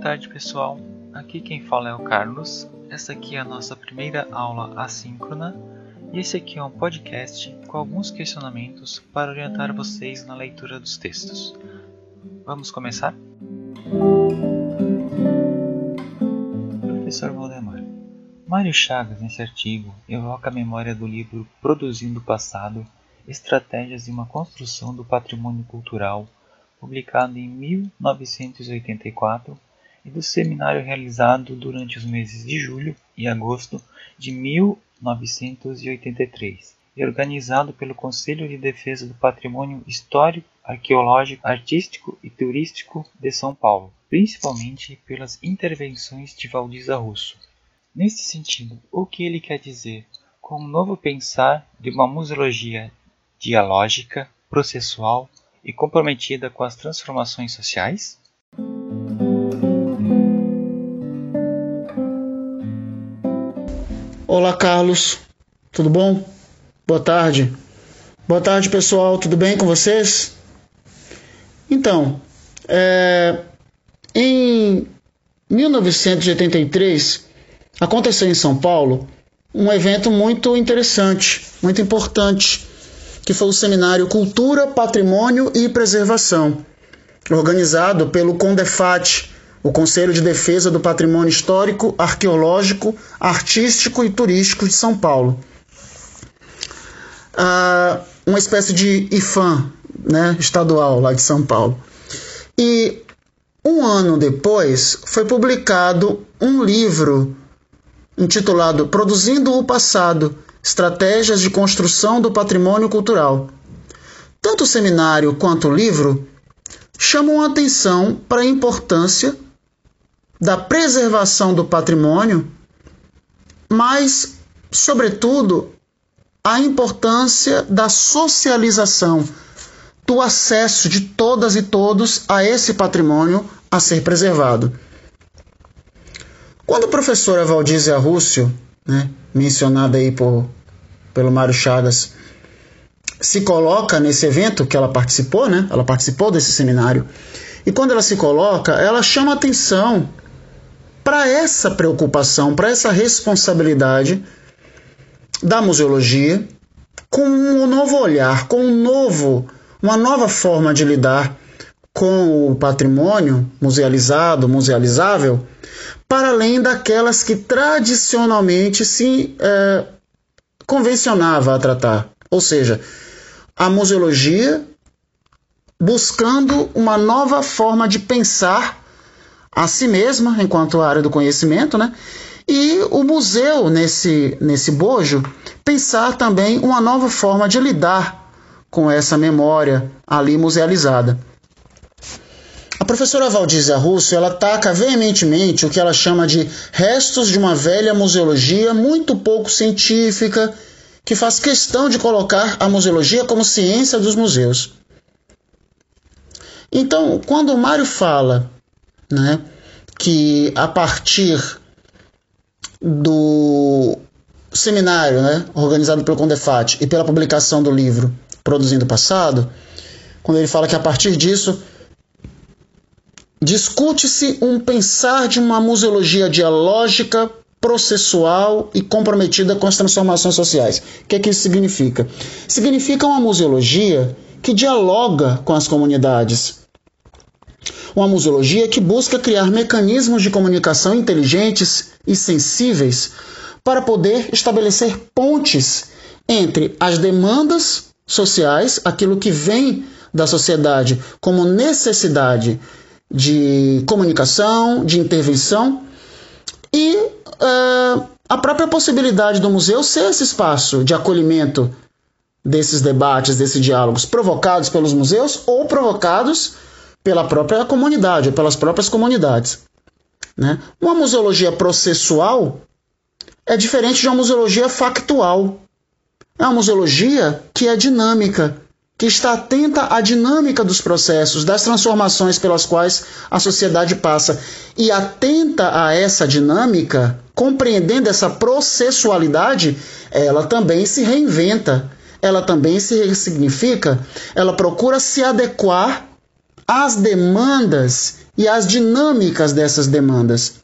tarde, pessoal. Aqui quem fala é o Carlos. Essa aqui é a nossa primeira aula assíncrona e esse aqui é um podcast com alguns questionamentos para orientar vocês na leitura dos textos. Vamos começar? Professor Valdemar, Mário Chagas, nesse artigo, evoca a memória do livro Produzindo o Passado Estratégias de uma Construção do Patrimônio Cultural publicado em 1984, e do seminário realizado durante os meses de julho e agosto de 1983, e organizado pelo Conselho de Defesa do Patrimônio Histórico, Arqueológico, Artístico e Turístico de São Paulo, principalmente pelas intervenções de Valdiza Russo. Nesse sentido, o que ele quer dizer com um novo pensar de uma museologia dialógica, processual, e comprometida com as transformações sociais? Olá, Carlos. Tudo bom? Boa tarde. Boa tarde, pessoal. Tudo bem com vocês? Então, é, em 1983 aconteceu em São Paulo um evento muito interessante, muito importante, que foi o seminário Cultura, Patrimônio e Preservação, organizado pelo CONDEFAT, o Conselho de Defesa do Patrimônio Histórico, Arqueológico, Artístico e Turístico de São Paulo. Ah, uma espécie de IFAM né, estadual lá de São Paulo. E um ano depois foi publicado um livro intitulado Produzindo o Passado Estratégias de Construção do Patrimônio Cultural. Tanto o seminário quanto o livro chamam a atenção para a importância da preservação do patrimônio, mas, sobretudo, a importância da socialização, do acesso de todas e todos a esse patrimônio a ser preservado. Quando a professora Valdízia Rússio né, mencionada aí por, pelo Mário Chagas, se coloca nesse evento que ela participou, né? Ela participou desse seminário. E quando ela se coloca, ela chama atenção para essa preocupação, para essa responsabilidade da museologia com um novo olhar, com um novo, uma nova forma de lidar com o patrimônio musealizado, musealizável, para além daquelas que tradicionalmente se é, convencionava a tratar. Ou seja, a museologia buscando uma nova forma de pensar a si mesma, enquanto área do conhecimento, né? E o museu, nesse, nesse bojo, pensar também uma nova forma de lidar com essa memória ali musealizada. A professora Valdízia Russo ela ataca veementemente o que ela chama de restos de uma velha museologia muito pouco científica, que faz questão de colocar a museologia como ciência dos museus. Então, quando o Mário fala né, que a partir do seminário né, organizado pelo Condefat e pela publicação do livro Produzindo o Passado, quando ele fala que a partir disso Discute-se um pensar de uma museologia dialógica, processual e comprometida com as transformações sociais. O que, é que isso significa? Significa uma museologia que dialoga com as comunidades. Uma museologia que busca criar mecanismos de comunicação inteligentes e sensíveis para poder estabelecer pontes entre as demandas sociais, aquilo que vem da sociedade como necessidade de comunicação, de intervenção e uh, a própria possibilidade do museu ser esse espaço de acolhimento desses debates, desses diálogos provocados pelos museus ou provocados pela própria comunidade pelas próprias comunidades. Né? Uma museologia processual é diferente de uma museologia factual. É uma museologia que é dinâmica, que está atenta à dinâmica dos processos, das transformações pelas quais a sociedade passa e atenta a essa dinâmica, compreendendo essa processualidade, ela também se reinventa, ela também se ressignifica, ela procura se adequar as demandas e as dinâmicas dessas demandas.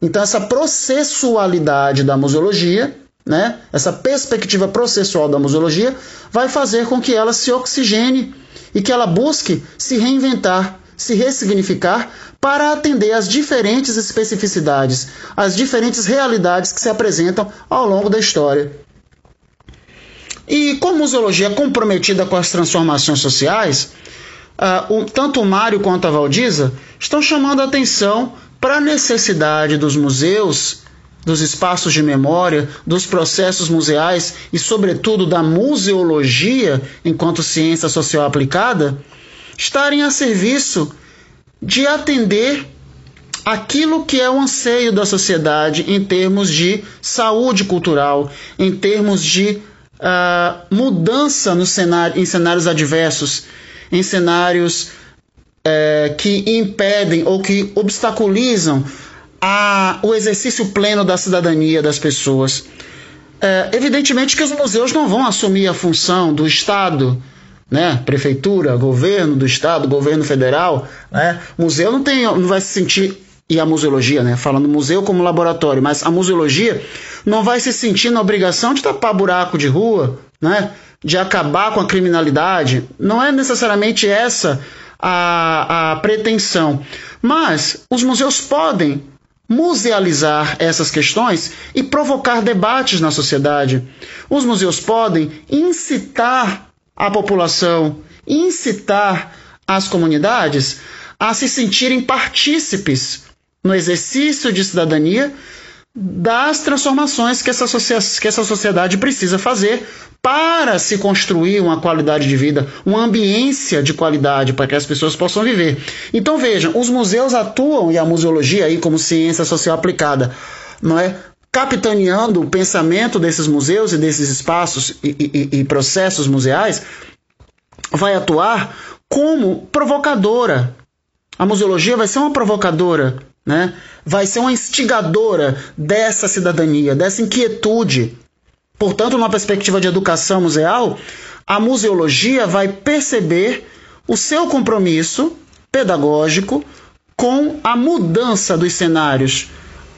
Então, essa processualidade da museologia, né, essa perspectiva processual da museologia, vai fazer com que ela se oxigene e que ela busque se reinventar, se ressignificar para atender às diferentes especificidades, às diferentes realidades que se apresentam ao longo da história. E como museologia é comprometida com as transformações sociais, uh, tanto o Mário quanto a Valdiza estão chamando a atenção para a necessidade dos museus, dos espaços de memória, dos processos museais e, sobretudo, da museologia enquanto ciência social aplicada, estarem a serviço de atender aquilo que é o anseio da sociedade em termos de saúde cultural, em termos de uh, mudança no cenário, em cenários adversos, em cenários uh, que impedem ou que obstaculizam a, o exercício pleno da cidadania das pessoas. É, evidentemente que os museus não vão assumir a função do Estado, né? prefeitura, governo do Estado, governo federal. Né? museu não, tem, não vai se sentir, e a museologia, né? falando museu como laboratório, mas a museologia não vai se sentir na obrigação de tapar buraco de rua, né? De acabar com a criminalidade. Não é necessariamente essa a, a pretensão. Mas os museus podem musealizar essas questões e provocar debates na sociedade. Os museus podem incitar a população, incitar as comunidades a se sentirem partícipes no exercício de cidadania das transformações que essa, que essa sociedade precisa fazer para se construir uma qualidade de vida, uma ambiência de qualidade para que as pessoas possam viver. Então vejam, os museus atuam e a museologia aí como ciência social aplicada, não é? Capitaneando o pensamento desses museus e desses espaços e, e, e processos museais, vai atuar como provocadora. A museologia vai ser uma provocadora, né? vai ser uma instigadora dessa cidadania, dessa inquietude. Portanto, numa perspectiva de educação museal, a museologia vai perceber o seu compromisso pedagógico com a mudança dos cenários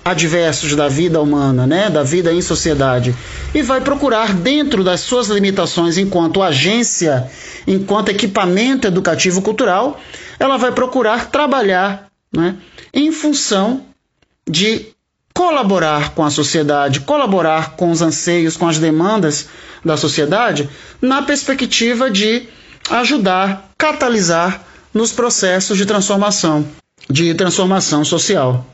adversos da vida humana, né, da vida em sociedade, e vai procurar dentro das suas limitações enquanto agência, enquanto equipamento educativo cultural, ela vai procurar trabalhar, né, em função de colaborar com a sociedade, colaborar com os anseios, com as demandas da sociedade, na perspectiva de ajudar, catalisar nos processos de transformação, de transformação social.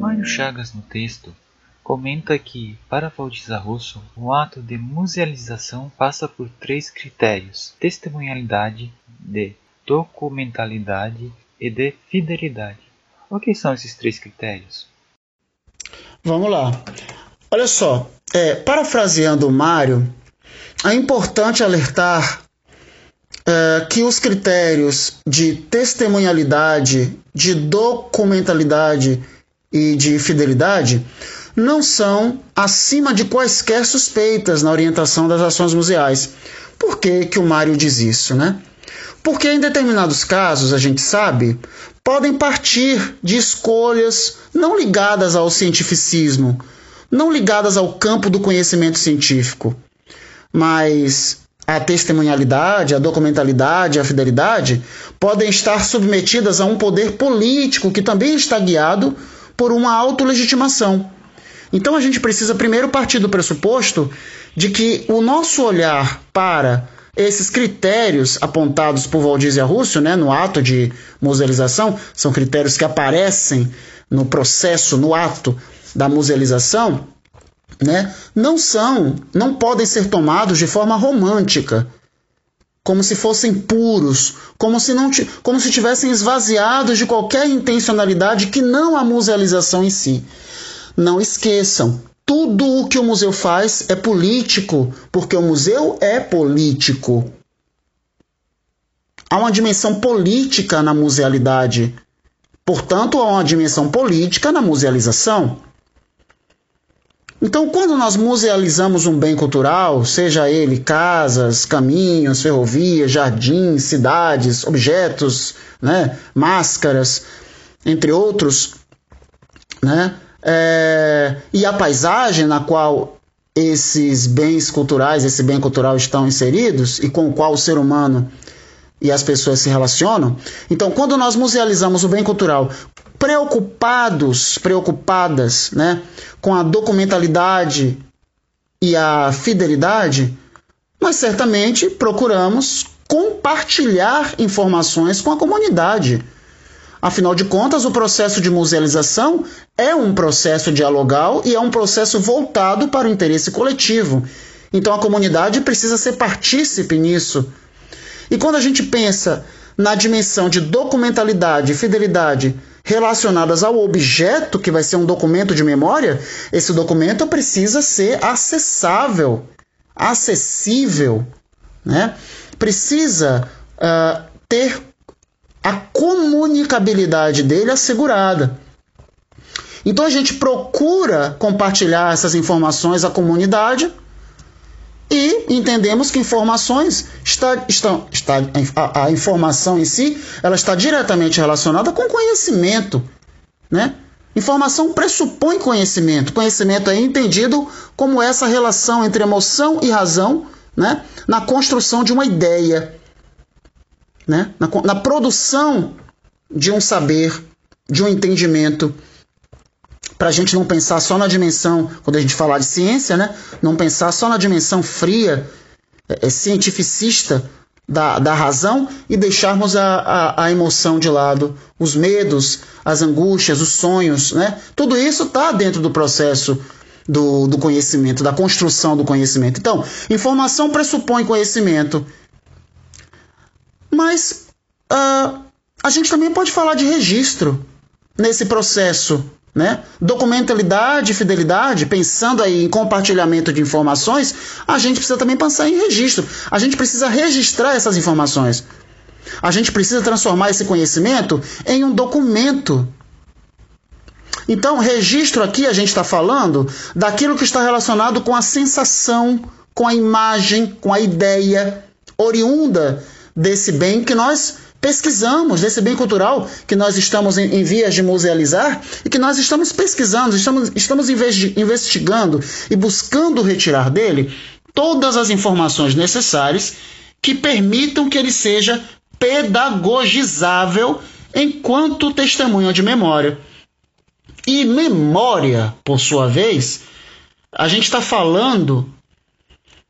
Mário Chagas no texto comenta que, para Valdiza Russo, o ato de musealização passa por três critérios: testemunhalidade, de documentalidade e de fidelidade. O que são esses três critérios? Vamos lá. Olha só, é, parafraseando o Mário, é importante alertar é, que os critérios de testemunhalidade, de documentalidade e de fidelidade não são acima de quaisquer suspeitas na orientação das ações museais. Por que, que o Mário diz isso, né? Porque em determinados casos, a gente sabe, podem partir de escolhas não ligadas ao cientificismo, não ligadas ao campo do conhecimento científico, mas a testemunhalidade, a documentalidade, a fidelidade podem estar submetidas a um poder político que também está guiado por uma autolegitimação. Então a gente precisa primeiro partir do pressuposto de que o nosso olhar para esses critérios apontados por Valdizia Rússio né, no ato de musealização são critérios que aparecem no processo, no ato da musealização, né, não são, não podem ser tomados de forma romântica, como se fossem puros, como se não como se tivessem esvaziados de qualquer intencionalidade que não a musealização em si. Não esqueçam, tudo o que o museu faz é político, porque o museu é político. Há uma dimensão política na musealidade. Portanto, há uma dimensão política na musealização. Então, quando nós musealizamos um bem cultural, seja ele casas, caminhos, ferrovias, jardins, cidades, objetos, né, máscaras, entre outros, né, é, e a paisagem na qual esses bens culturais, esse bem cultural estão inseridos e com o qual o ser humano e as pessoas se relacionam. Então, quando nós musealizamos o bem cultural preocupados, preocupadas, né, com a documentalidade e a fidelidade, nós certamente procuramos compartilhar informações com a comunidade. Afinal de contas, o processo de musealização é um processo dialogal e é um processo voltado para o interesse coletivo. Então a comunidade precisa ser partícipe nisso. E quando a gente pensa na dimensão de documentalidade e fidelidade relacionadas ao objeto, que vai ser um documento de memória, esse documento precisa ser acessável, acessível, né? precisa uh, ter a comunicabilidade dele assegurada. Então a gente procura compartilhar essas informações à comunidade e entendemos que informações está, está, está a, a, informação em si ela está diretamente relacionada com conhecimento, né? Informação pressupõe conhecimento. Conhecimento é entendido como essa relação entre emoção e razão, né? Na construção de uma ideia, né? Na, na produção de um saber, de um entendimento para a gente não pensar só na dimensão, quando a gente falar de ciência, né? não pensar só na dimensão fria, é, é, cientificista da, da razão e deixarmos a, a, a, emoção de lado, os medos, as angústias, os sonhos. Né? Tudo isso está dentro do processo do, do conhecimento, da construção do conhecimento. Então, informação pressupõe conhecimento. Mas uh, a gente também pode falar de registro nesse processo né? Documentalidade e fidelidade, pensando aí em compartilhamento de informações, a gente precisa também pensar em registro. A gente precisa registrar essas informações. A gente precisa transformar esse conhecimento em um documento. Então, registro aqui a gente está falando daquilo que está relacionado com a sensação, com a imagem, com a ideia oriunda desse bem que nós pesquisamos desse bem cultural que nós estamos em, em, vias de musealizar e que nós estamos pesquisando, estamos, estamos investigando e buscando retirar dele todas as informações necessárias que permitam que ele seja pedagogizável enquanto testemunho de memória. E memória, por sua vez, a gente está falando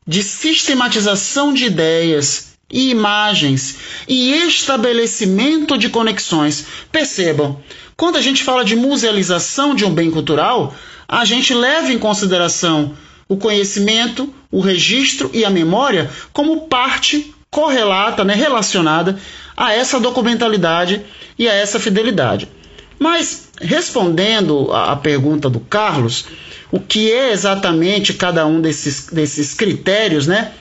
de sistematização de ideias, e imagens e estabelecimento de conexões. Percebam, quando a gente fala de musealização de um bem cultural, a gente leva em consideração o conhecimento, o registro e a memória como parte correlata, né, relacionada a essa documentalidade e a essa fidelidade. Mas, respondendo à pergunta do Carlos, o que é exatamente cada um desses, desses critérios, né?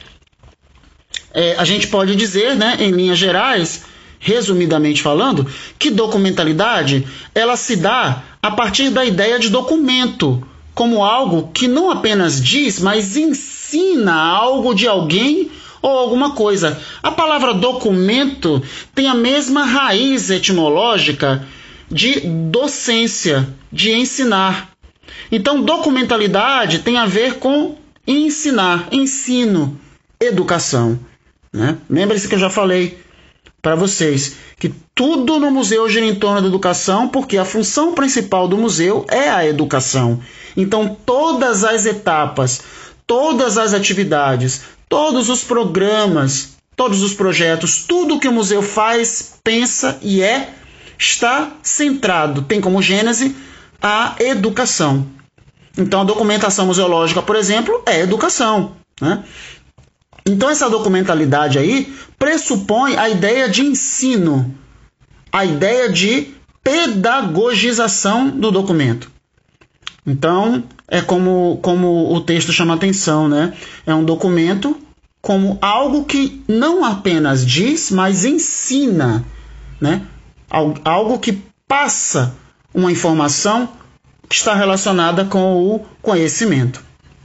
É, a gente pode dizer, né, em linhas gerais, resumidamente falando, que documentalidade ela se dá a partir da ideia de documento, como algo que não apenas diz, mas ensina algo de alguém ou alguma coisa. A palavra documento tem a mesma raiz etimológica de docência, de ensinar. Então, documentalidade tem a ver com ensinar, ensino, educação. Né? Lembre-se que eu já falei para vocês que tudo no museu gira em torno da educação, porque a função principal do museu é a educação. Então, todas as etapas, todas as atividades, todos os programas, todos os projetos, tudo que o museu faz, pensa e é, está centrado, tem como gênese a educação. Então, a documentação museológica, por exemplo, é educação. Né? Então, essa documentalidade aí pressupõe a ideia de ensino, a ideia de pedagogização do documento. Então, é como, como o texto chama atenção, né? É um documento como algo que não apenas diz, mas ensina, né? Algo que passa uma informação que está relacionada com o conhecimento.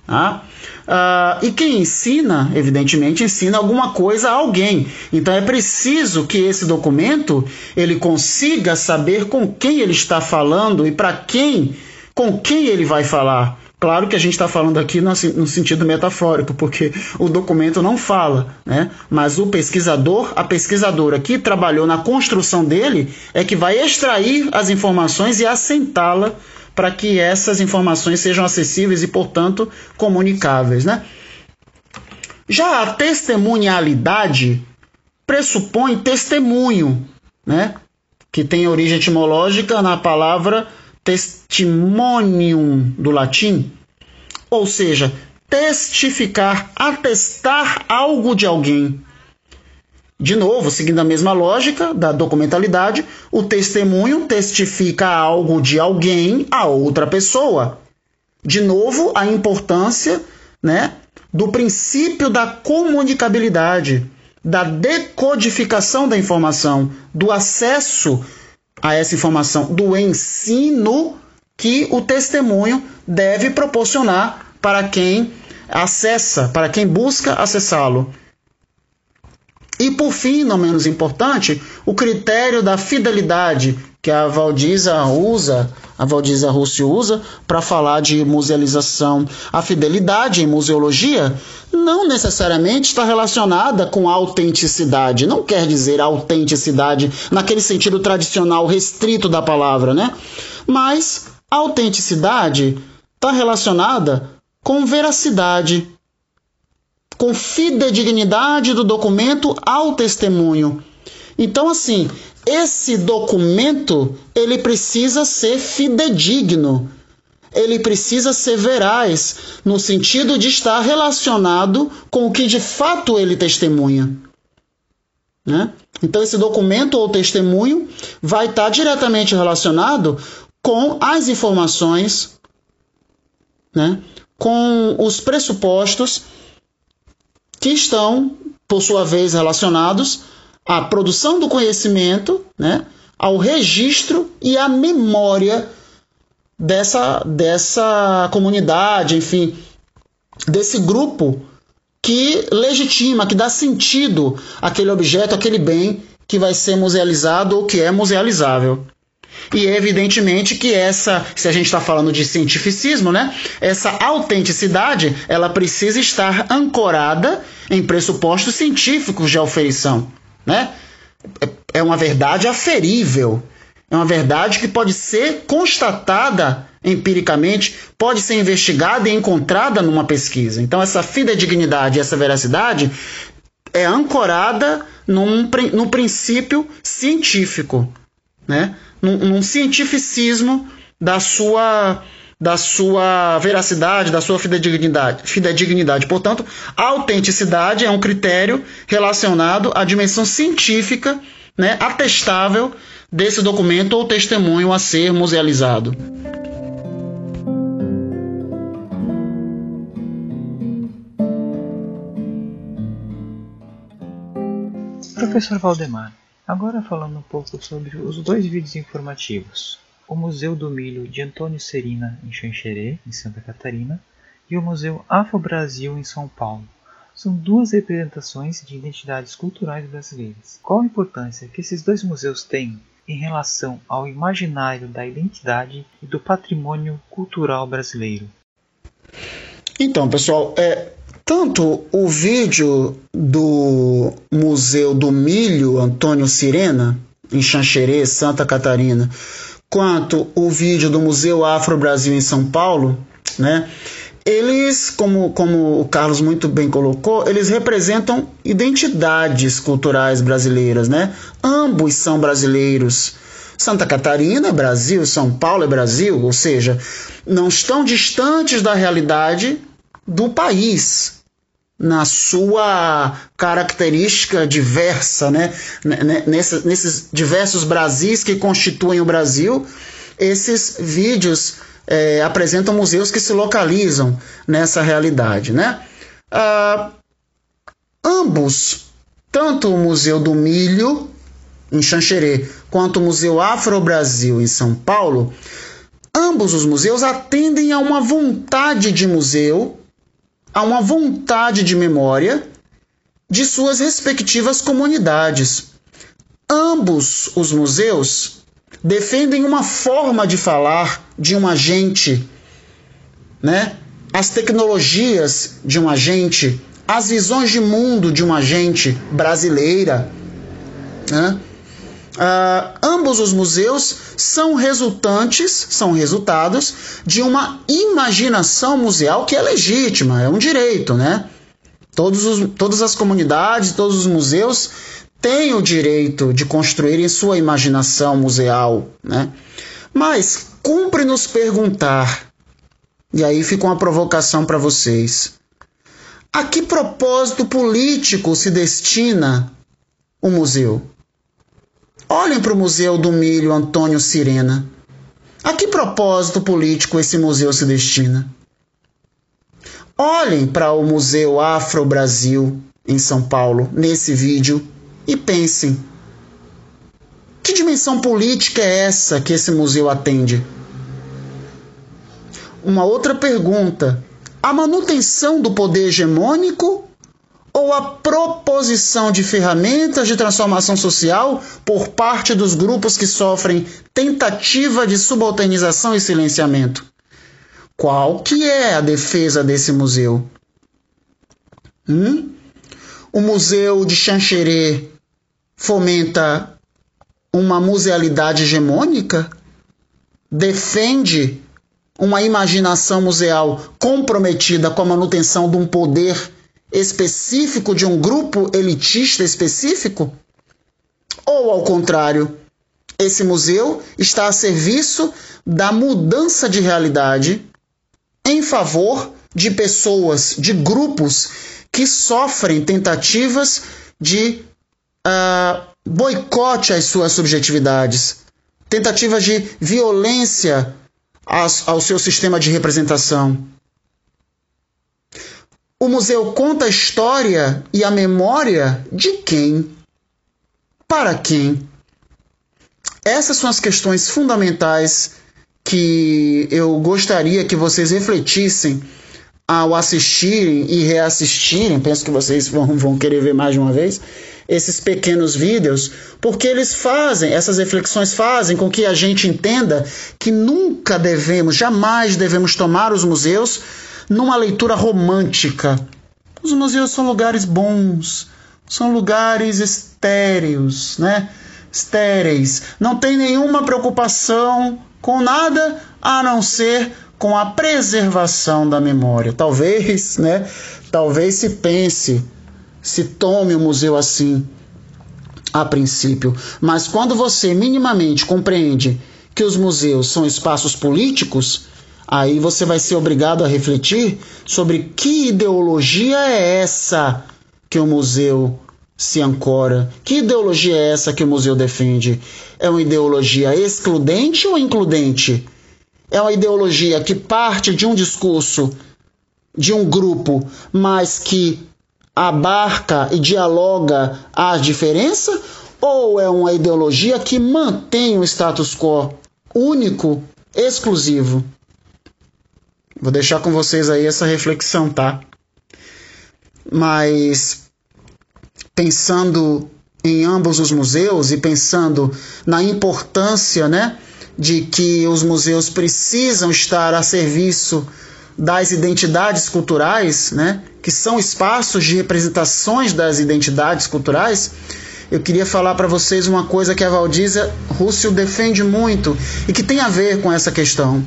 Tá? Uh, e quem ensina, evidentemente, ensina alguma coisa a alguém. Então é preciso que esse documento ele consiga saber com quem ele está falando e para quem, com quem ele vai falar. Claro que a gente está falando aqui no, no, sentido metafórico, porque o documento não fala, né? Mas o pesquisador, a pesquisadora que trabalhou na construção dele, é que vai extrair as informações e assentá-la para que essas informações sejam acessíveis e, portanto, comunicáveis, né? Já a testemunhalidade pressupõe testemunho, né? Que tem origem etimológica na palavra testimonium do latim, ou seja, testificar, atestar algo de alguém. De novo, seguindo a mesma lógica da documentalidade, o testemunho testifica algo de alguém a outra pessoa. De novo, a importância né, do princípio da comunicabilidade, da decodificação da informação, do acesso a essa informação, do ensino que o testemunho deve proporcionar para quem acessa, para quem busca acessá-lo. E por fim, não menos importante, o critério da fidelidade que a Valdiza usa, a Valdiza Russo usa para falar de musealização. A fidelidade em museologia não necessariamente está relacionada com autenticidade. Não quer dizer autenticidade naquele sentido tradicional restrito da palavra, né? Mas autenticidade está relacionada com veracidade, com fidedignidade do documento ao testemunho. Então, assim, esse documento ele precisa ser fidedigno, ele precisa ser veraz, no sentido de estar relacionado com o que de fato ele testemunha. Né? Então, esse documento ou testemunho vai estar diretamente relacionado com as informações, né? com os pressupostos que estão, por sua vez, relacionados à produção do conhecimento, né, ao registro e à memória dessa, dessa comunidade, enfim, desse grupo que legitima, que dá sentido àquele objeto, àquele bem que vai ser musealizado ou que é musealizável. E evidentemente que essa, se a gente está falando de cientificismo, né, essa autenticidade ela precisa estar ancorada em pressupostos científicos de auferição. Né? É uma verdade aferível, é uma verdade que pode ser constatada empiricamente, pode ser investigada e encontrada numa pesquisa. Então, essa fidedignidade, essa veracidade é ancorada num, no princípio científico, né? Num, num cientificismo da sua da sua veracidade, da sua fidedignidade. fidedignidade. Portanto, a autenticidade é um critério relacionado à dimensão científica, né, atestável desse documento ou testemunho a ser musealizado. Professor Valdemar, Agora falando um pouco sobre os dois vídeos informativos. O Museu do Milho de Antônio Serina em Xanxerê, em Santa Catarina, e o Museu Afro-Brasil em São Paulo. São duas representações de identidades culturais brasileiras. Qual a importância que esses dois museus têm em relação ao imaginário da identidade e do patrimônio cultural brasileiro? Então, pessoal, é, tanto o vídeo do Museu do Milho Antônio Sirena, em Xanxerê, Santa Catarina, quanto o vídeo do Museu Afro Brasil em São Paulo, né? Eles, como, como o Carlos muito bem colocou, eles representam identidades culturais brasileiras, né? Ambos são brasileiros. Santa Catarina é Brasil, São Paulo é Brasil, ou seja, não estão distantes da realidade do país na sua característica diversa, né? Nesses, diversos Brasis que constituem o Brasil, esses vídeos é, apresentam museus que se localizam nessa realidade, né? Ah, ambos, tanto o Museu do Milho em Xanxerê quanto o Museu Afro Brasil em São Paulo, ambos os museus atendem a uma vontade de museu, a uma vontade de memória de suas respectivas comunidades. Ambos os museus defendem uma forma de falar de um agente, né? As tecnologias de um agente, as visões de mundo de uma agente brasileira, né? Uh, ambos os museus são resultantes, são resultados de uma imaginação museal que é legítima, é um direito, né? Todos os, todas as comunidades, todos os museus têm o direito de construir em sua imaginação museal, né? Mas cumpre nos perguntar, e aí fica uma provocação para vocês: a que propósito político se destina o museu? Olhem para o Museu do Milho Antônio Sirena. A que propósito político esse museu se destina? Olhem para o Museu Afro Brasil em São Paulo nesse vídeo e pensem: que dimensão política é essa que esse museu atende? Uma outra pergunta: a manutenção do poder hegemônico ou a proposição de ferramentas de transformação social por parte dos grupos que sofrem tentativa de subalternização e silenciamento. Qual que é a defesa desse museu? Hum? O museu de Xanxerê fomenta uma musealidade hegemônica? Defende uma imaginação museal comprometida com a manutenção de um poder específico de um grupo elitista específico? Ou, ao contrário, esse museu está a serviço da mudança de realidade em favor de pessoas, de grupos que sofrem tentativas de uh, boicote às suas subjetividades, tentativas de violência ao seu sistema de representação. O museu conta a história e a memória de quem? Para quem? Essas são as questões fundamentais que eu gostaria que vocês refletissem ao assistirem e reassistirem. Penso que vocês vão, vão querer ver mais de uma vez esses pequenos vídeos, porque eles fazem, essas reflexões fazem com que a gente entenda que nunca devemos, jamais devemos tomar os museus numa leitura romântica. Os museus são lugares bons, são lugares estéreos, né? Estéreis. Não tem nenhuma preocupação com nada a não ser com a preservação da memória. Talvez, né? Talvez se pense, se tome o museu assim a princípio, mas quando você minimamente compreende que os museus são espaços políticos, Aí você vai ser obrigado a refletir sobre que ideologia é essa que o museu se ancora. Que ideologia é essa que o museu defende? É uma ideologia excludente ou includente? É uma ideologia que parte de um discurso de um grupo, mas que abarca e dialoga a diferença? Ou é uma ideologia que mantém o status quo único, exclusivo? Vou deixar com vocês aí essa reflexão, tá? Mas pensando em ambos os museus e pensando na importância, né, de que os museus precisam estar a serviço das identidades culturais, né, que são espaços de representações das identidades culturais, eu queria falar para vocês uma coisa que a Valdísia Rússio defende muito e que tem a ver com essa questão.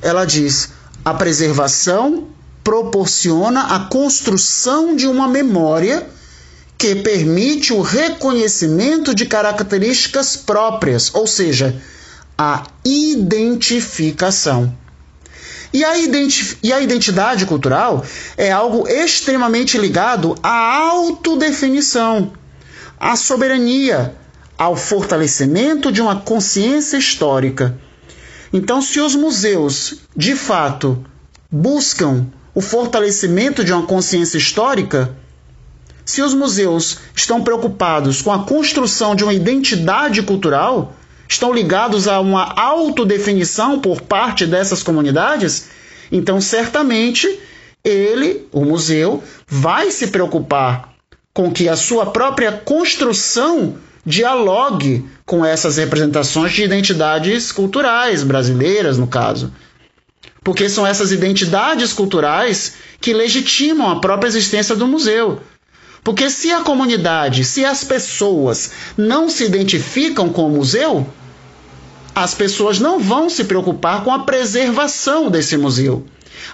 Ela diz: a preservação proporciona a construção de uma memória que permite o reconhecimento de características próprias, ou seja, a identificação. E a, e a identidade cultural é algo extremamente ligado à autodefinição, à soberania, ao fortalecimento de uma consciência histórica. Então, se os museus, de fato, buscam o fortalecimento de uma consciência histórica, se os museus estão preocupados com a construção de uma identidade cultural, estão ligados a uma autodefinição por parte dessas comunidades, então certamente ele, o museu, vai se preocupar com que a sua própria construção dialogue com essas representações de identidades culturais brasileiras, no caso. Porque são essas identidades culturais que legitimam a própria existência do museu. Porque se a comunidade, se as pessoas não se identificam com o museu, as pessoas não vão se preocupar com a preservação desse museu.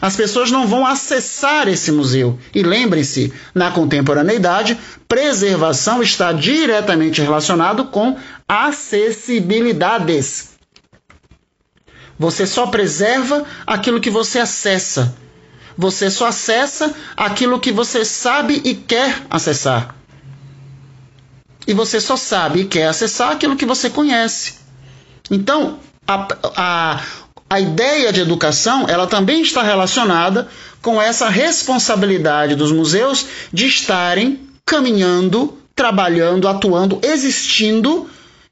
As pessoas não vão acessar esse museu. E lembrem-se, na contemporaneidade, preservação está diretamente relacionado com acessibilidades. Você só preserva aquilo que você acessa. Você só acessa aquilo que você sabe e quer acessar. E você só sabe e quer acessar aquilo que você conhece. Então, a, a, a ideia de educação ela também está relacionada com essa responsabilidade dos museus de estarem caminhando, trabalhando, atuando, existindo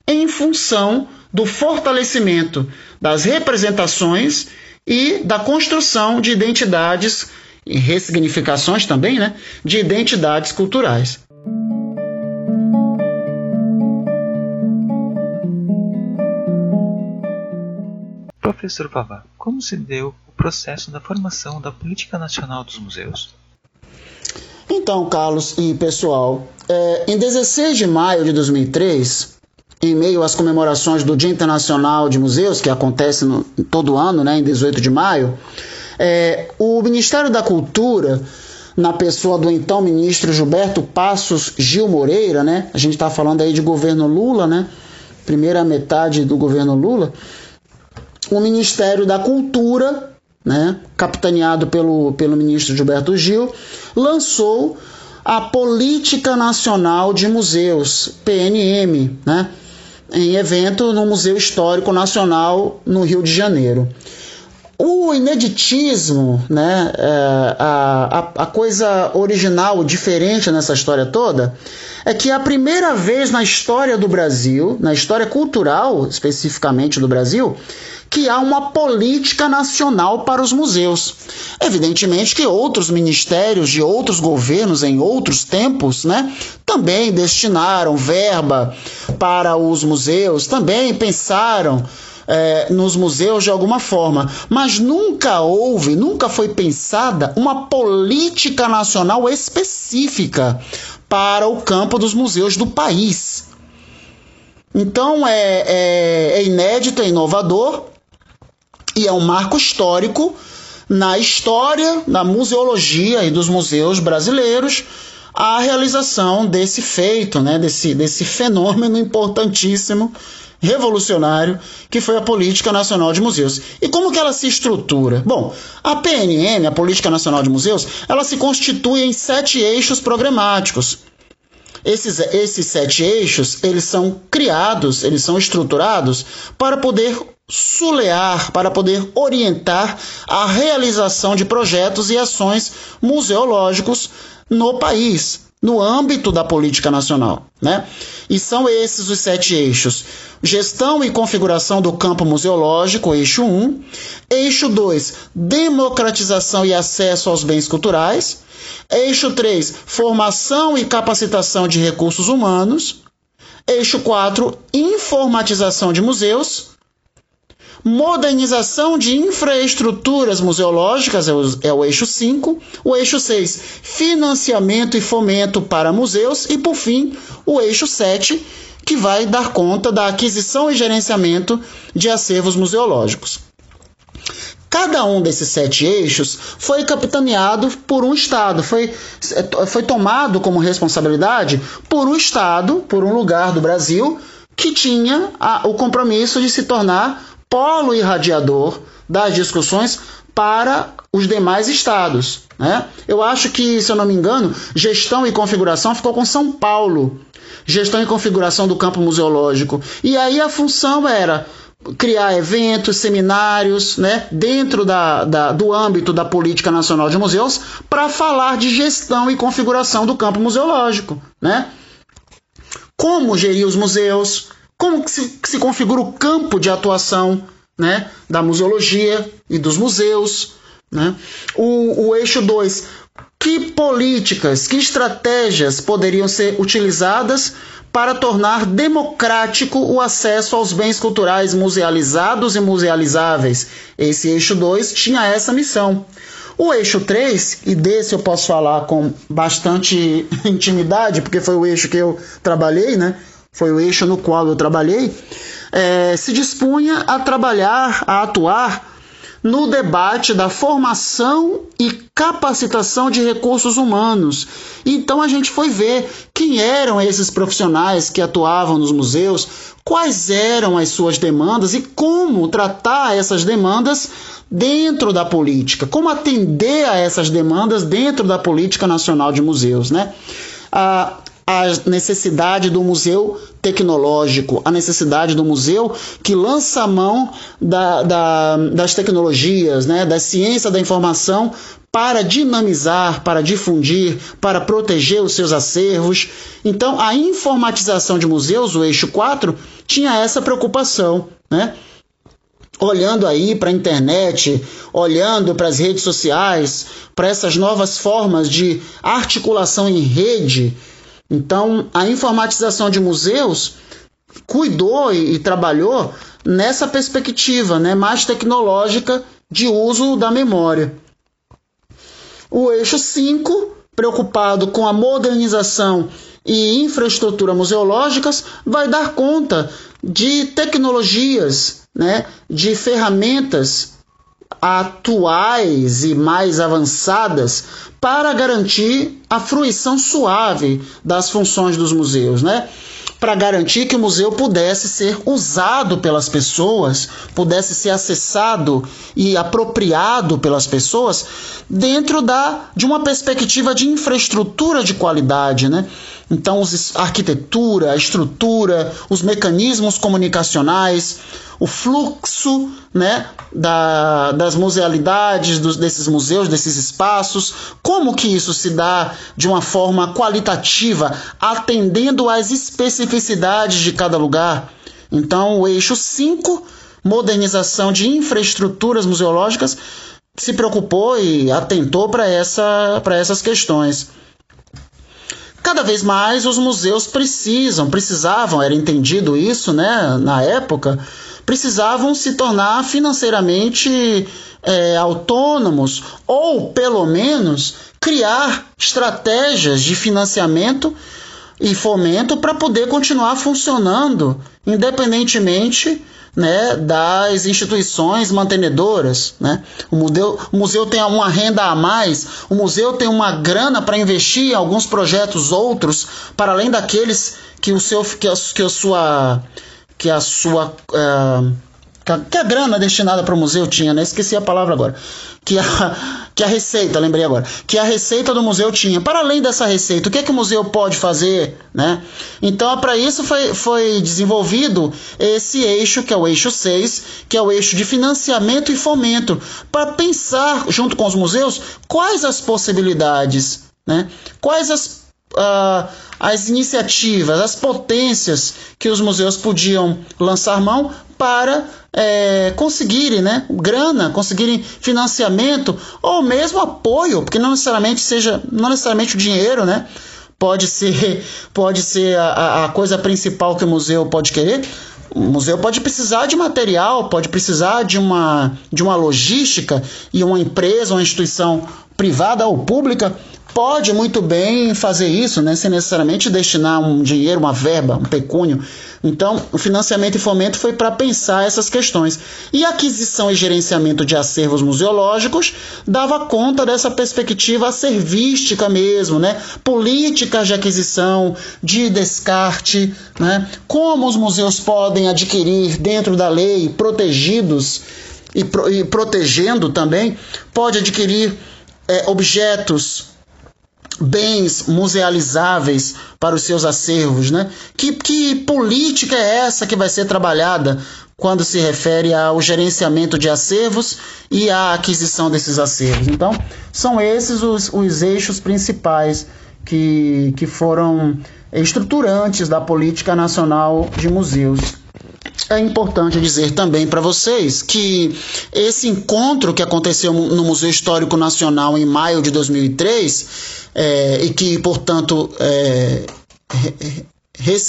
em função do fortalecimento das representações e da construção de identidades e ressignificações também, né, de identidades culturais. Professor Pavá, como se deu o processo da formação da Política Nacional dos Museus? Então, Carlos e pessoal, é, em 16 de maio de 2003, em meio às comemorações do Dia Internacional de Museus, que acontece no, todo ano, né, em 18 de maio, é, o Ministério da Cultura, na pessoa do então ministro Gilberto Passos Gil Moreira, né, a gente está falando aí de governo Lula, né, primeira metade do governo Lula, o Ministério da Cultura, né, capitaneado pelo, pelo ministro Gilberto Gil, lançou a Política Nacional de Museus, PNM, né, em evento no Museu Histórico Nacional no Rio de Janeiro. O ineditismo, né, é, a, a, a coisa original, diferente nessa história toda, é que é a primeira vez na história do Brasil, na história cultural especificamente do Brasil, que há uma política nacional para os museus. Evidentemente que outros ministérios de outros governos em outros tempos, né, também destinaram verba para os museus, também pensaram é, nos museus de alguma forma, mas nunca houve, nunca foi pensada uma política nacional específica para o campo dos museus do país. Então é, é, é inédito, é inovador e é um marco histórico na história da museologia e dos museus brasileiros a realização desse feito, né, desse, desse fenômeno importantíssimo, revolucionário, que foi a Política Nacional de Museus. E como que ela se estrutura? Bom, a PNM, a Política Nacional de Museus, ela se constitui em sete eixos programáticos. Esses, esses sete eixos, eles são criados, eles são estruturados para poder sulear para poder orientar a realização de projetos e ações museológicos no país, no âmbito da política nacional. Né? E são esses os sete eixos: gestão e configuração do campo museológico, eixo 1. Eixo 2, democratização e acesso aos bens culturais. Eixo 3, formação e capacitação de recursos humanos. Eixo 4, informatização de museus modernização de infraestruturas museológicas, é o, é o eixo 5, o eixo 6, financiamento e fomento para museus, e por fim, o eixo 7, que vai dar conta da aquisição e gerenciamento de acervos museológicos. Cada um desses sete eixos foi capitaneado por um Estado, foi, foi tomado como responsabilidade por um Estado, por um lugar do Brasil, que tinha a, o compromisso de se tornar polo irradiador das discussões para os demais estados. Né? Eu acho que, se eu não me engano, gestão e configuração ficou com São Paulo. Gestão e configuração do campo museológico. E aí a função era criar eventos, seminários, né, dentro da, da, do âmbito da Política Nacional de Museus, para falar de gestão e configuração do campo museológico. Né? Como gerir os museus, como que se, que se configura o campo de atuação né, da museologia e dos museus. Né? O, o eixo 2, que políticas, que estratégias poderiam ser utilizadas para tornar democrático o acesso aos bens culturais musealizados e musealizáveis? Esse eixo 2 tinha essa missão. O eixo 3, e desse eu posso falar com bastante intimidade, porque foi o eixo que eu trabalhei, né? Foi o eixo no qual eu trabalhei. É, se dispunha a trabalhar, a atuar no debate da formação e capacitação de recursos humanos. Então a gente foi ver quem eram esses profissionais que atuavam nos museus, quais eram as suas demandas e como tratar essas demandas dentro da política, como atender a essas demandas dentro da política nacional de museus, né? A, a necessidade do museu tecnológico, a necessidade do museu que lança a mão da, da, das tecnologias, né, da ciência da informação para dinamizar, para difundir, para proteger os seus acervos. Então, a informatização de museus, o eixo 4, tinha essa preocupação, né? olhando aí para a internet, olhando para as redes sociais, para essas novas formas de articulação em rede. Então, a informatização de museus cuidou e, e trabalhou nessa perspectiva né, mais tecnológica de uso da memória. O eixo 5, preocupado com a modernização e infraestrutura museológicas, vai dar conta de tecnologias né, de ferramentas atuais e mais avançadas para garantir a fruição suave das funções dos museus, né? Para garantir que o museu pudesse ser usado pelas pessoas, pudesse ser acessado e apropriado pelas pessoas dentro da de uma perspectiva de infraestrutura de qualidade, né? Então, a arquitetura, a estrutura, os mecanismos comunicacionais, o fluxo né, da, das musealidades dos, desses museus, desses espaços, como que isso se dá de uma forma qualitativa, atendendo às especificidades de cada lugar. Então, o eixo 5, modernização de infraestruturas museológicas, se preocupou e atentou para essa, essas questões. Cada vez mais os museus precisam, precisavam, era entendido isso né, na época, precisavam se tornar financeiramente é, autônomos ou, pelo menos, criar estratégias de financiamento e fomento para poder continuar funcionando independentemente né, das instituições mantenedoras. Né? O, museu, o museu tem uma renda a mais, o museu tem uma grana para investir em alguns projetos outros, para além daqueles que, o seu, que, a, que a sua que a sua. Uh, que a grana destinada para o museu tinha, né? Esqueci a palavra agora. Que a, que a receita, lembrei agora. Que a receita do museu tinha. Para além dessa receita, o que, é que o museu pode fazer, né? Então, para isso foi, foi desenvolvido esse eixo, que é o eixo 6, que é o eixo de financiamento e fomento, para pensar, junto com os museus, quais as possibilidades, né? Quais as uh, as iniciativas, as potências que os museus podiam lançar mão para é, conseguirem né, grana, conseguirem financiamento ou mesmo apoio, porque não necessariamente seja, não necessariamente o dinheiro, né? Pode ser, pode ser a, a coisa principal que o museu pode querer, o museu pode precisar de material, pode precisar de uma, de uma logística e uma empresa, uma instituição privada ou pública pode muito bem fazer isso, né, sem necessariamente destinar um dinheiro, uma verba, um pecúnio. Então, o financiamento e fomento foi para pensar essas questões. E aquisição e gerenciamento de acervos museológicos dava conta dessa perspectiva servística mesmo, né? Políticas de aquisição, de descarte, né? Como os museus podem adquirir dentro da lei, protegidos e, pro, e protegendo também, pode adquirir é, objetos bens musealizáveis para os seus acervos, né? Que, que política é essa que vai ser trabalhada quando se refere ao gerenciamento de acervos e à aquisição desses acervos? Então, são esses os, os eixos principais que, que foram estruturantes da política nacional de museus. É importante dizer também para vocês que esse encontro que aconteceu no Museu Histórico Nacional em maio de 2003 é, e que, portanto, é,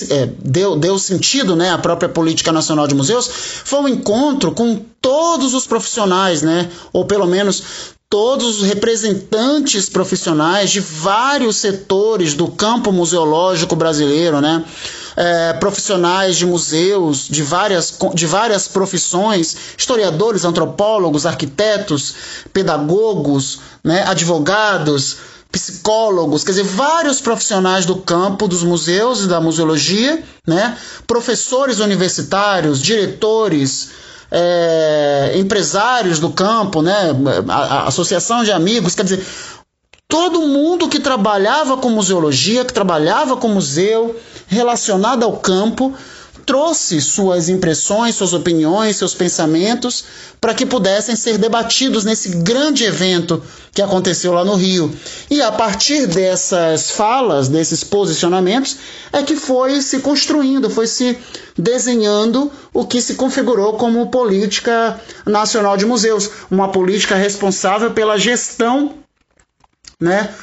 é, deu, deu sentido né, à própria política nacional de museus, foi um encontro com todos os profissionais, né, ou pelo menos todos os representantes profissionais de vários setores do campo museológico brasileiro, né? É, profissionais de museus de várias, de várias profissões, historiadores, antropólogos, arquitetos, pedagogos, né? advogados, psicólogos, quer dizer, vários profissionais do campo dos museus e da museologia, né? professores universitários, diretores, é, empresários do campo, né? A, a associação de amigos, quer dizer, todo mundo que trabalhava com museologia, que trabalhava com museu, relacionado ao campo, trouxe suas impressões, suas opiniões, seus pensamentos para que pudessem ser debatidos nesse grande evento que aconteceu lá no Rio. E a partir dessas falas, desses posicionamentos, é que foi se construindo, foi se desenhando o que se configurou como política nacional de museus, uma política responsável pela gestão, né?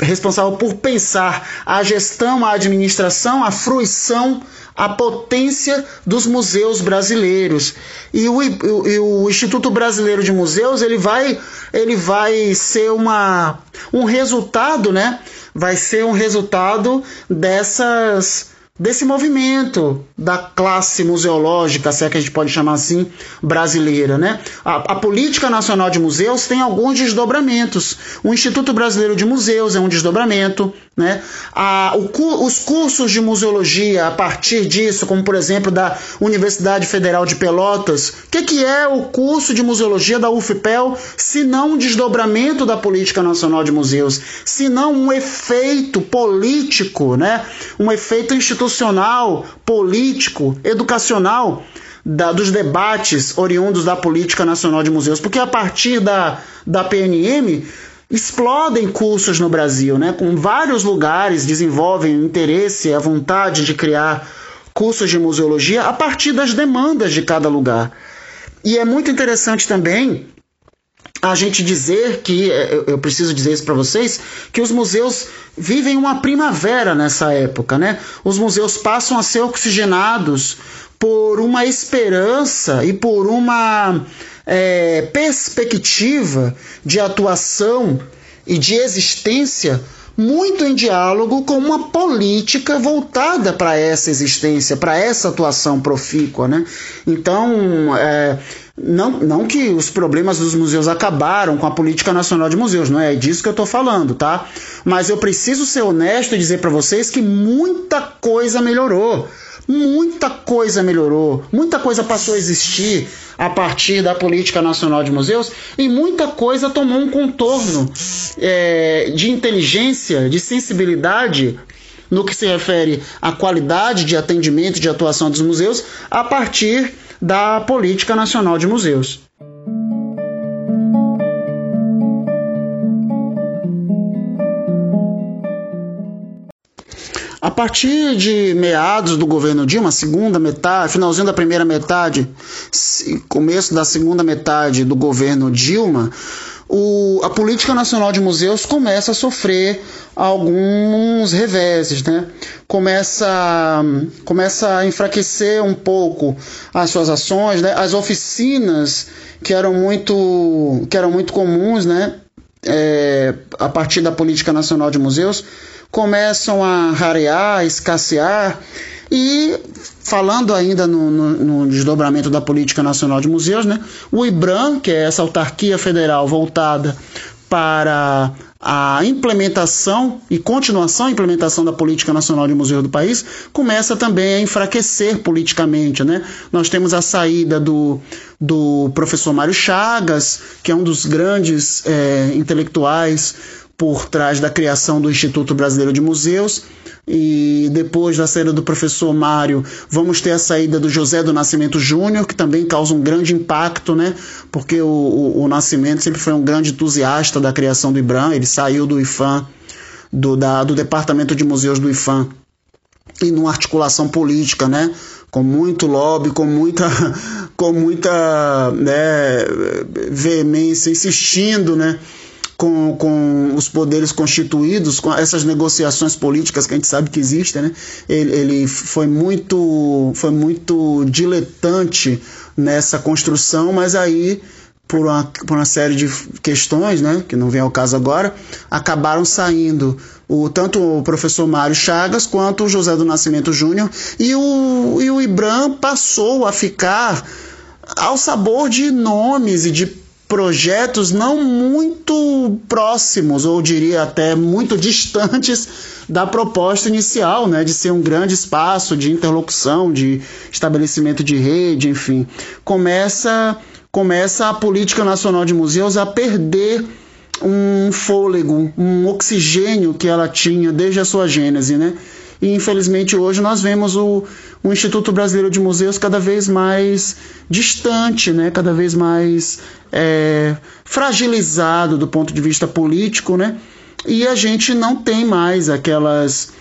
responsável por pensar a gestão, a administração, a fruição a potência dos museus brasileiros. E o, o, o, Instituto Brasileiro de Museus ele vai, ele vai ser uma, um resultado, né? Vai ser um resultado dessas desse movimento da classe museológica, se é que a gente pode chamar assim, brasileira. Né? A, a, Política Nacional de Museus tem alguns desdobramentos. O Instituto Brasileiro de Museus é um desdobramento. Né? A, o, os cursos de museologia a partir disso, como por exemplo da Universidade Federal de Pelotas, o que, que é o curso de museologia da UFPEL, se não um desdobramento da Política Nacional de Museus, se não um efeito político, né? um efeito institucional político, educacional da, dos debates oriundos da política nacional de museus, porque a partir da, da PNM explodem cursos no Brasil, né? com vários lugares desenvolvem o interesse a vontade de criar cursos de museologia a partir das demandas de cada lugar. E é muito interessante também a gente dizer que, é, eu preciso dizer isso para vocês, que os museus vivem uma primavera nessa época, né? Os museus passam a ser oxigenados por uma esperança e por uma é, perspectiva de atuação e de existência muito em diálogo com uma política voltada para essa existência, para essa atuação profícua. Né? Então, é, não, não que os problemas dos museus acabaram com a política nacional de museus, não é disso que eu estou falando, tá? Mas eu preciso ser honesto e dizer para vocês que muita coisa melhorou. Muita coisa melhorou, muita coisa passou a existir a partir da política nacional de museus e muita coisa tomou um contorno é, de inteligência, de sensibilidade no que se refere à qualidade de atendimento e de atuação dos museus a partir da Política Nacional de Museus. A partir de meados do governo Dilma, segunda metade, finalzinho da primeira metade, começo da segunda metade do governo Dilma, o, a política nacional de museus começa a sofrer alguns reveses, né? Começa, começa a enfraquecer um pouco as suas ações, né? As oficinas que eram muito, que eram muito comuns, né? É, a partir da política nacional de museus começam a rarear, escassear e falando ainda no, no, no, desdobramento da Política Nacional de Museus, né, o IBRAM, que é essa autarquia federal voltada para a implementação e continuação implementação da política nacional de museus do país começa também a enfraquecer politicamente. Né? Nós temos a saída do, do professor Mário Chagas, que é um dos grandes é, intelectuais por trás da criação do Instituto Brasileiro de Museus. E depois da saída do professor Mário, vamos ter a saída do José do Nascimento Júnior, que também causa um grande impacto, né? Porque o, o, o, Nascimento sempre foi um grande entusiasta da criação do IBRAM, ele saiu do IFAM, do, da, do Departamento de Museus do IFAM e numa articulação política, né? Com muito lobby, com muita, com muita né, veemência, insistindo, né? Com, com os poderes constituídos, com essas negociações políticas que a gente sabe que existem, né? ele, ele foi muito foi muito diletante nessa construção, mas aí por uma, por uma série de questões, né, que não vem ao caso agora, acabaram saindo o, tanto o professor Mário Chagas quanto o José do Nascimento Júnior, e o, e o Ibram passou a ficar ao sabor de nomes e de projetos não muito próximos, ou diria até muito distantes da proposta inicial, né, de ser um grande espaço de interlocução, de estabelecimento de rede, enfim. Começa, começa a política nacional de museus a perder um fôlego, um oxigênio que ela tinha desde a sua gênese, né? E infelizmente hoje nós vemos o, o Instituto Brasileiro de Museus cada vez mais distante, né? cada vez mais é, fragilizado do ponto de vista político, né? e a gente não tem mais aquelas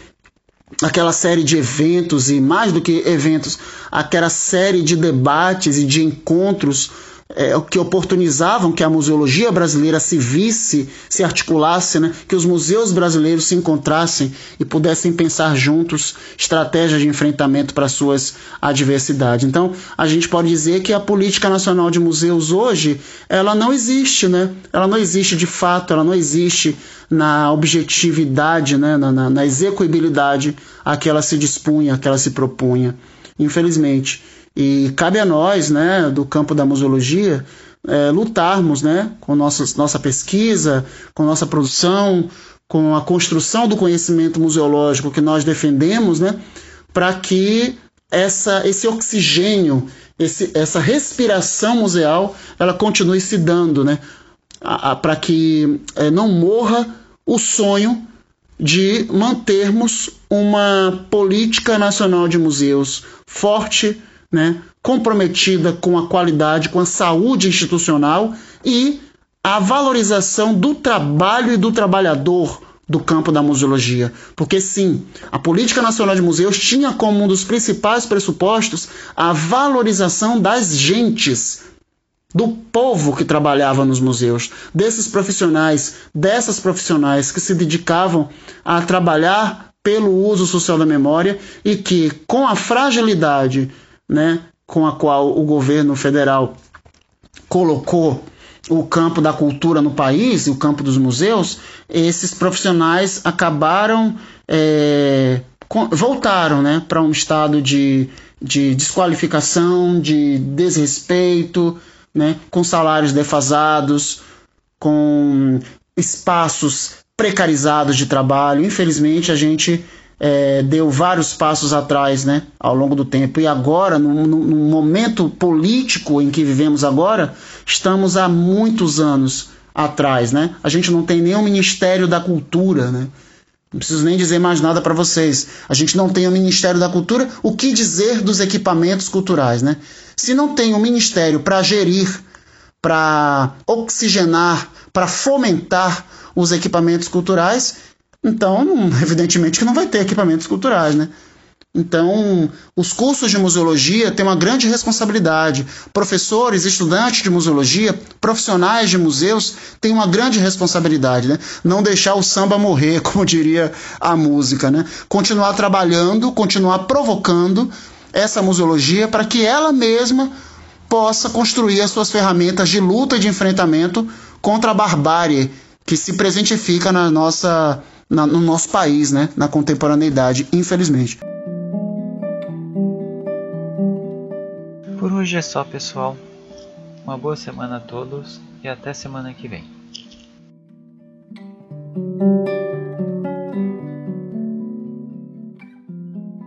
aquela série de eventos e mais do que eventos, aquela série de debates e de encontros é, que oportunizavam que a museologia brasileira se visse, se articulasse, né? que os museus brasileiros se encontrassem e pudessem pensar juntos estratégias de enfrentamento para suas adversidades. Então, a gente pode dizer que a política nacional de museus hoje, ela não existe, né? Ela não existe de fato, ela não existe na objetividade, né? na, na, na execuibilidade a que ela se dispunha, a que ela se propunha. Infelizmente. E cabe a nós, né, do campo da museologia, é, lutarmos né, com nossa, nossa pesquisa, com nossa produção, com a construção do conhecimento museológico que nós defendemos, né, para que essa, esse oxigênio, esse, essa respiração museal, ela continue se dando, né, para que é, não morra o sonho de mantermos uma política nacional de museus forte, né, comprometida com a qualidade, com a saúde institucional e a valorização do trabalho e do trabalhador do campo da museologia. Porque, sim, a Política Nacional de Museus tinha como um dos principais pressupostos a valorização das gentes, do povo que trabalhava nos museus, desses profissionais, dessas profissionais que se dedicavam a trabalhar pelo uso social da memória e que, com a fragilidade né, com a qual o governo federal colocou o campo da cultura no país, o campo dos museus, esses profissionais acabaram é, voltaram né, para um estado de, de desqualificação, de desrespeito, né, com salários defasados, com espaços precarizados de trabalho. Infelizmente, a gente é, deu vários passos atrás né, ao longo do tempo. E agora, no, no, momento político em que vivemos agora, estamos há muitos anos atrás. Né? A gente não tem nenhum Ministério da Cultura. Né? Não preciso nem dizer mais nada para vocês. A gente não tem o Ministério da Cultura. O que dizer dos equipamentos culturais? Né? Se não tem um ministério para gerir, para oxigenar, para fomentar os equipamentos culturais, então, evidentemente que não vai ter equipamentos culturais, né? Então, os cursos de museologia têm uma grande responsabilidade. Professores, estudantes de museologia, profissionais de museus têm uma grande responsabilidade, né? Não deixar o samba morrer, como diria a música, né? Continuar trabalhando, continuar provocando essa museologia para que ela mesma possa construir as suas ferramentas de luta e de enfrentamento contra a barbárie que se presentifica na nossa na, no nosso país, né? Na contemporaneidade, infelizmente. Por hoje é só, pessoal. Uma boa semana a todos e até semana que vem.